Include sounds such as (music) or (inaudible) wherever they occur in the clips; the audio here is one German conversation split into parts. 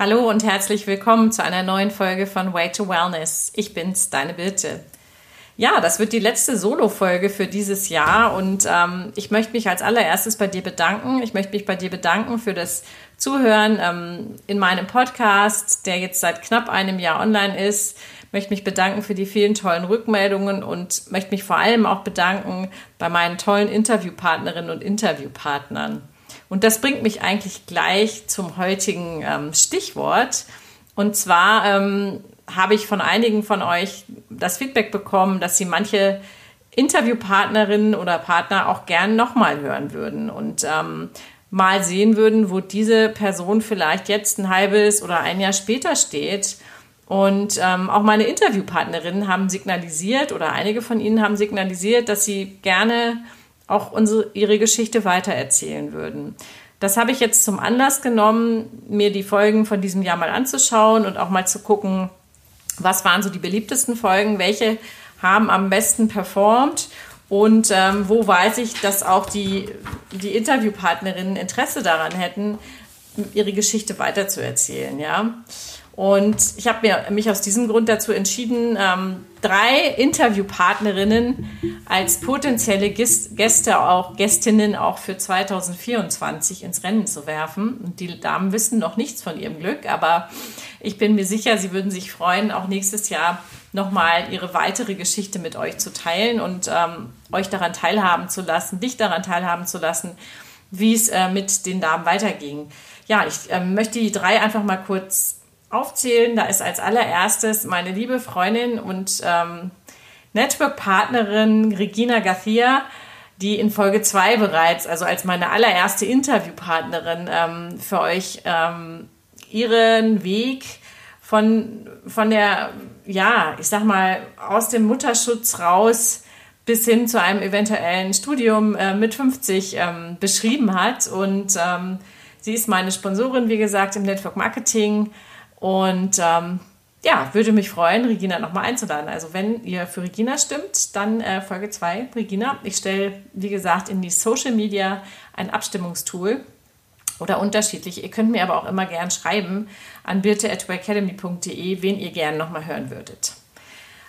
Hallo und herzlich willkommen zu einer neuen Folge von Way to Wellness. Ich bin's, deine Birte. Ja, das wird die letzte Solo-Folge für dieses Jahr und ähm, ich möchte mich als allererstes bei dir bedanken. Ich möchte mich bei dir bedanken für das Zuhören ähm, in meinem Podcast, der jetzt seit knapp einem Jahr online ist. Ich möchte mich bedanken für die vielen tollen Rückmeldungen und möchte mich vor allem auch bedanken bei meinen tollen Interviewpartnerinnen und Interviewpartnern. Und das bringt mich eigentlich gleich zum heutigen ähm, Stichwort. Und zwar ähm, habe ich von einigen von euch das Feedback bekommen, dass sie manche Interviewpartnerinnen oder Partner auch gern nochmal hören würden und ähm, mal sehen würden, wo diese Person vielleicht jetzt ein halbes oder ein Jahr später steht. Und ähm, auch meine Interviewpartnerinnen haben signalisiert oder einige von ihnen haben signalisiert, dass sie gerne auch unsere, ihre Geschichte weitererzählen würden. Das habe ich jetzt zum Anlass genommen, mir die Folgen von diesem Jahr mal anzuschauen und auch mal zu gucken, was waren so die beliebtesten Folgen, welche haben am besten performt und ähm, wo weiß ich, dass auch die, die Interviewpartnerinnen Interesse daran hätten, ihre Geschichte weiterzuerzählen, ja. Und ich habe mich aus diesem Grund dazu entschieden, ähm, drei Interviewpartnerinnen als potenzielle Gäste, auch Gästinnen auch für 2024 ins Rennen zu werfen. Und die Damen wissen noch nichts von ihrem Glück, aber ich bin mir sicher, sie würden sich freuen, auch nächstes Jahr nochmal ihre weitere Geschichte mit euch zu teilen und ähm, euch daran teilhaben zu lassen, dich daran teilhaben zu lassen, wie es äh, mit den Damen weiterging. Ja, ich äh, möchte die drei einfach mal kurz aufzählen. Da ist als allererstes meine liebe Freundin und ähm, Network-Partnerin Regina Garcia, die in Folge 2 bereits, also als meine allererste Interviewpartnerin ähm, für euch ähm, ihren Weg von, von der, ja, ich sag mal, aus dem Mutterschutz raus bis hin zu einem eventuellen Studium äh, mit 50 ähm, beschrieben hat. Und ähm, sie ist meine Sponsorin, wie gesagt, im Network Marketing und ähm, ja, würde mich freuen, Regina nochmal einzuladen. Also wenn ihr für Regina stimmt, dann äh, Folge 2, Regina. Ich stelle, wie gesagt, in die Social Media ein Abstimmungstool oder unterschiedlich. Ihr könnt mir aber auch immer gern schreiben an birte.academy.de, wen ihr gern nochmal hören würdet.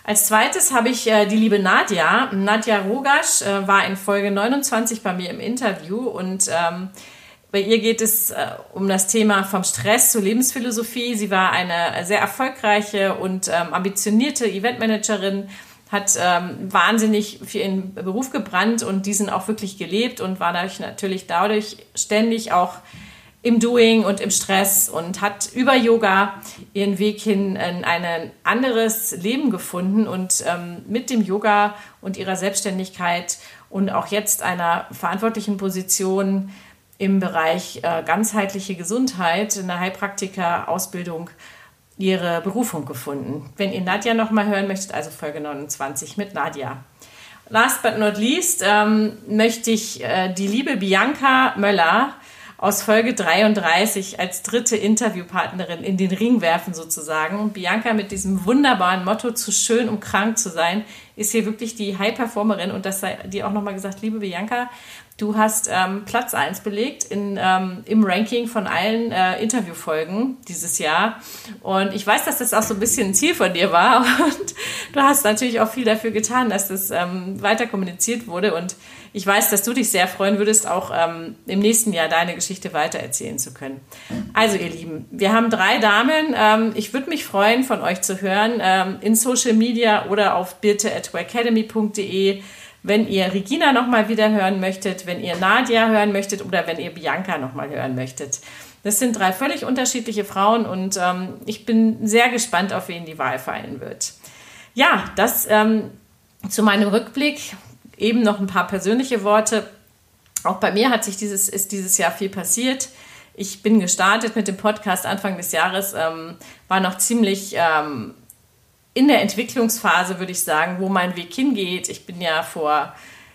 Als zweites habe ich äh, die liebe Nadja. Nadja Rogasch äh, war in Folge 29 bei mir im Interview und ähm, bei ihr geht es äh, um das Thema vom Stress zur Lebensphilosophie. Sie war eine sehr erfolgreiche und ähm, ambitionierte Eventmanagerin, hat ähm, wahnsinnig für ihren Beruf gebrannt und diesen auch wirklich gelebt und war dadurch natürlich dadurch ständig auch im Doing und im Stress und hat über Yoga ihren Weg hin in ein anderes Leben gefunden und ähm, mit dem Yoga und ihrer Selbstständigkeit und auch jetzt einer verantwortlichen Position im Bereich äh, ganzheitliche Gesundheit in der Heilpraktiker-Ausbildung ihre Berufung gefunden. Wenn ihr Nadja noch mal hören möchtet, also Folge 29 mit Nadja. Last but not least ähm, möchte ich äh, die liebe Bianca Möller aus Folge 33 als dritte Interviewpartnerin in den Ring werfen sozusagen. Bianca mit diesem wunderbaren Motto, zu schön, um krank zu sein, ist hier wirklich die High-Performerin und das sei dir auch nochmal gesagt, liebe Bianca, Du hast ähm, Platz 1 belegt in, ähm, im Ranking von allen äh, Interviewfolgen dieses Jahr. Und ich weiß, dass das auch so ein bisschen ein Ziel von dir war. (laughs) Und du hast natürlich auch viel dafür getan, dass das ähm, weiter kommuniziert wurde. Und ich weiß, dass du dich sehr freuen würdest, auch ähm, im nächsten Jahr deine Geschichte weitererzählen zu können. Also, ihr Lieben, wir haben drei Damen. Ähm, ich würde mich freuen, von euch zu hören ähm, in Social Media oder auf birte.academy.de wenn ihr Regina nochmal wieder hören möchtet, wenn ihr Nadia hören möchtet oder wenn ihr Bianca nochmal hören möchtet. Das sind drei völlig unterschiedliche Frauen und ähm, ich bin sehr gespannt, auf wen die Wahl fallen wird. Ja, das ähm, zu meinem Rückblick. Eben noch ein paar persönliche Worte. Auch bei mir hat sich dieses, ist dieses Jahr viel passiert. Ich bin gestartet mit dem Podcast Anfang des Jahres, ähm, war noch ziemlich ähm, in der Entwicklungsphase, würde ich sagen, wo mein Weg hingeht. Ich bin ja vor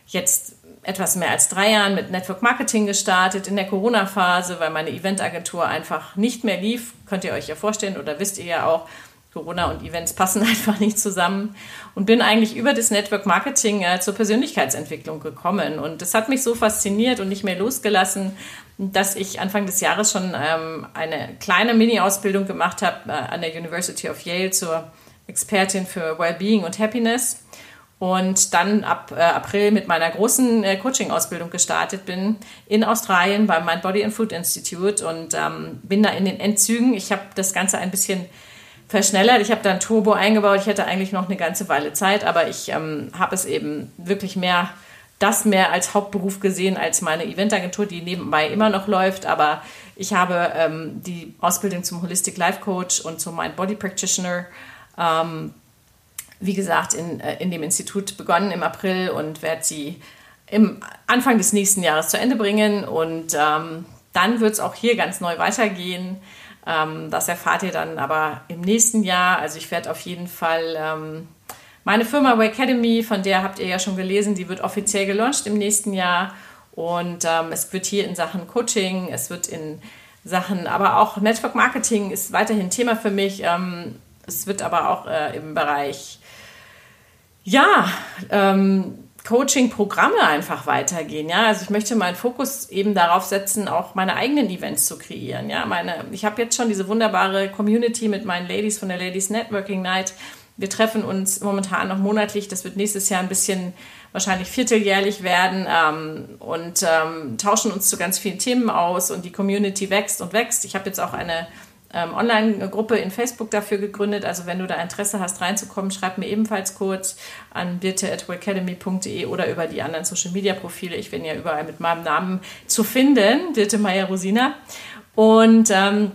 jetzt etwas mehr als drei Jahren mit Network Marketing gestartet in der Corona-Phase, weil meine Eventagentur einfach nicht mehr lief. Könnt ihr euch ja vorstellen oder wisst ihr ja auch. Corona und Events passen (laughs) einfach nicht zusammen und bin eigentlich über das Network Marketing äh, zur Persönlichkeitsentwicklung gekommen. Und das hat mich so fasziniert und nicht mehr losgelassen, dass ich Anfang des Jahres schon ähm, eine kleine Mini-Ausbildung gemacht habe äh, an der University of Yale zur Expertin für Wellbeing und Happiness und dann ab äh, April mit meiner großen äh, Coaching-Ausbildung gestartet bin in Australien beim Mind Body and Food Institute und ähm, bin da in den Endzügen. Ich habe das Ganze ein bisschen verschnellert. Ich habe dann Turbo eingebaut. Ich hätte eigentlich noch eine ganze Weile Zeit, aber ich ähm, habe es eben wirklich mehr, das mehr als Hauptberuf gesehen als meine Eventagentur, die nebenbei immer noch läuft. Aber ich habe ähm, die Ausbildung zum Holistic Life Coach und zum Mind Body Practitioner ähm, wie gesagt, in, äh, in dem Institut begonnen im April und werde sie im Anfang des nächsten Jahres zu Ende bringen. Und ähm, dann wird es auch hier ganz neu weitergehen. Ähm, das erfahrt ihr dann aber im nächsten Jahr. Also ich werde auf jeden Fall ähm, meine Firma Way Academy, von der habt ihr ja schon gelesen, die wird offiziell gelauncht im nächsten Jahr. Und ähm, es wird hier in Sachen Coaching, es wird in Sachen, aber auch Network Marketing ist weiterhin Thema für mich. Ähm, es wird aber auch äh, im Bereich ja, ähm, Coaching-Programme einfach weitergehen. Ja, also ich möchte meinen Fokus eben darauf setzen, auch meine eigenen Events zu kreieren. Ja, meine, ich habe jetzt schon diese wunderbare Community mit meinen Ladies von der Ladies Networking Night. Wir treffen uns momentan noch monatlich. Das wird nächstes Jahr ein bisschen wahrscheinlich vierteljährlich werden ähm, und ähm, tauschen uns zu ganz vielen Themen aus und die Community wächst und wächst. Ich habe jetzt auch eine Online-Gruppe in Facebook dafür gegründet. Also wenn du da Interesse hast, reinzukommen, schreib mir ebenfalls kurz an birte.academy.de oder über die anderen Social-Media-Profile. Ich bin ja überall mit meinem Namen zu finden, Birte Meyer-Rosina. Und ähm,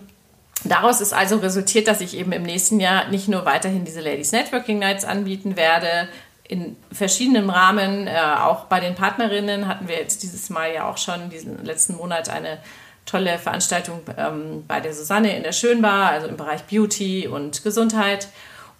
Daraus ist also resultiert, dass ich eben im nächsten Jahr nicht nur weiterhin diese Ladies Networking Nights anbieten werde, in verschiedenen Rahmen, äh, auch bei den Partnerinnen hatten wir jetzt dieses Mal ja auch schon diesen letzten Monat eine tolle Veranstaltung ähm, bei der Susanne in der Schönbar, also im Bereich Beauty und Gesundheit.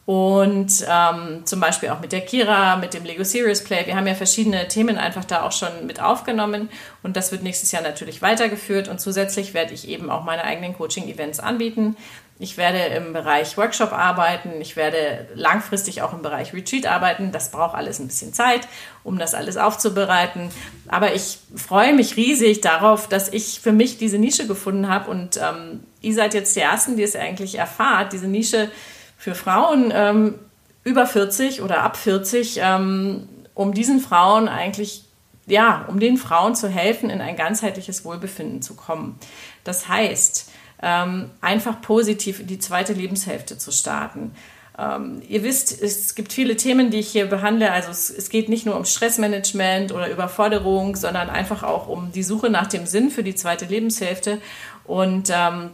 Und ähm, zum Beispiel auch mit der Kira, mit dem Lego Serious Play. Wir haben ja verschiedene Themen einfach da auch schon mit aufgenommen. Und das wird nächstes Jahr natürlich weitergeführt. Und zusätzlich werde ich eben auch meine eigenen Coaching-Events anbieten. Ich werde im Bereich Workshop arbeiten. Ich werde langfristig auch im Bereich Retreat arbeiten. Das braucht alles ein bisschen Zeit, um das alles aufzubereiten. Aber ich freue mich riesig darauf, dass ich für mich diese Nische gefunden habe. Und ähm, ihr seid jetzt die Ersten, die es eigentlich erfahrt. Diese Nische für Frauen ähm, über 40 oder ab 40, ähm, um diesen Frauen eigentlich, ja, um den Frauen zu helfen, in ein ganzheitliches Wohlbefinden zu kommen. Das heißt, einfach positiv in die zweite Lebenshälfte zu starten. Ähm, ihr wisst, es gibt viele Themen, die ich hier behandle. Also es, es, geht nicht nur um Stressmanagement oder Überforderung, sondern einfach auch um die Suche nach dem Sinn für die zweite Lebenshälfte. Und ähm,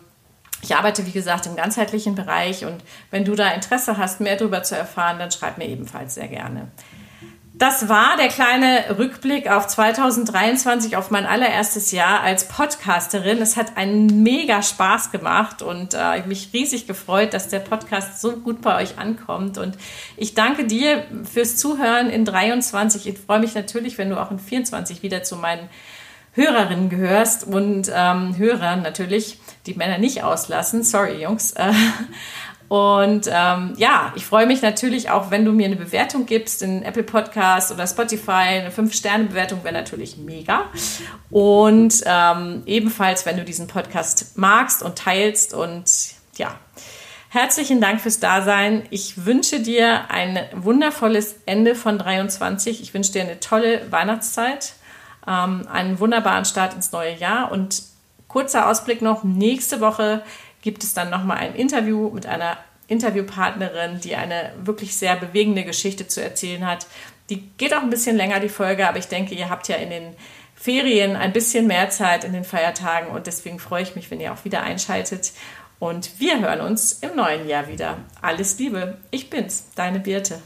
ich arbeite, wie gesagt, im ganzheitlichen Bereich. Und wenn du da Interesse hast, mehr darüber zu erfahren, dann schreib mir ebenfalls sehr gerne. Das war der kleine Rückblick auf 2023, auf mein allererstes Jahr als Podcasterin. Es hat einen mega Spaß gemacht und äh, mich riesig gefreut, dass der Podcast so gut bei euch ankommt. Und ich danke dir fürs Zuhören in 23. Ich freue mich natürlich, wenn du auch in 24 wieder zu meinen Hörerinnen gehörst und ähm, Hörern natürlich, die Männer nicht auslassen. Sorry, Jungs. Äh, und ähm, ja, ich freue mich natürlich auch, wenn du mir eine Bewertung gibst in Apple Podcast oder Spotify. Eine 5-Sterne-Bewertung wäre natürlich mega. Und ähm, ebenfalls, wenn du diesen Podcast magst und teilst. Und ja, herzlichen Dank fürs Dasein. Ich wünsche dir ein wundervolles Ende von 23. Ich wünsche dir eine tolle Weihnachtszeit, ähm, einen wunderbaren Start ins neue Jahr. Und kurzer Ausblick noch, nächste Woche gibt es dann nochmal ein Interview mit einer Interviewpartnerin, die eine wirklich sehr bewegende Geschichte zu erzählen hat. Die geht auch ein bisschen länger, die Folge, aber ich denke, ihr habt ja in den Ferien ein bisschen mehr Zeit in den Feiertagen und deswegen freue ich mich, wenn ihr auch wieder einschaltet. Und wir hören uns im neuen Jahr wieder. Alles Liebe, ich bin's, deine Birte.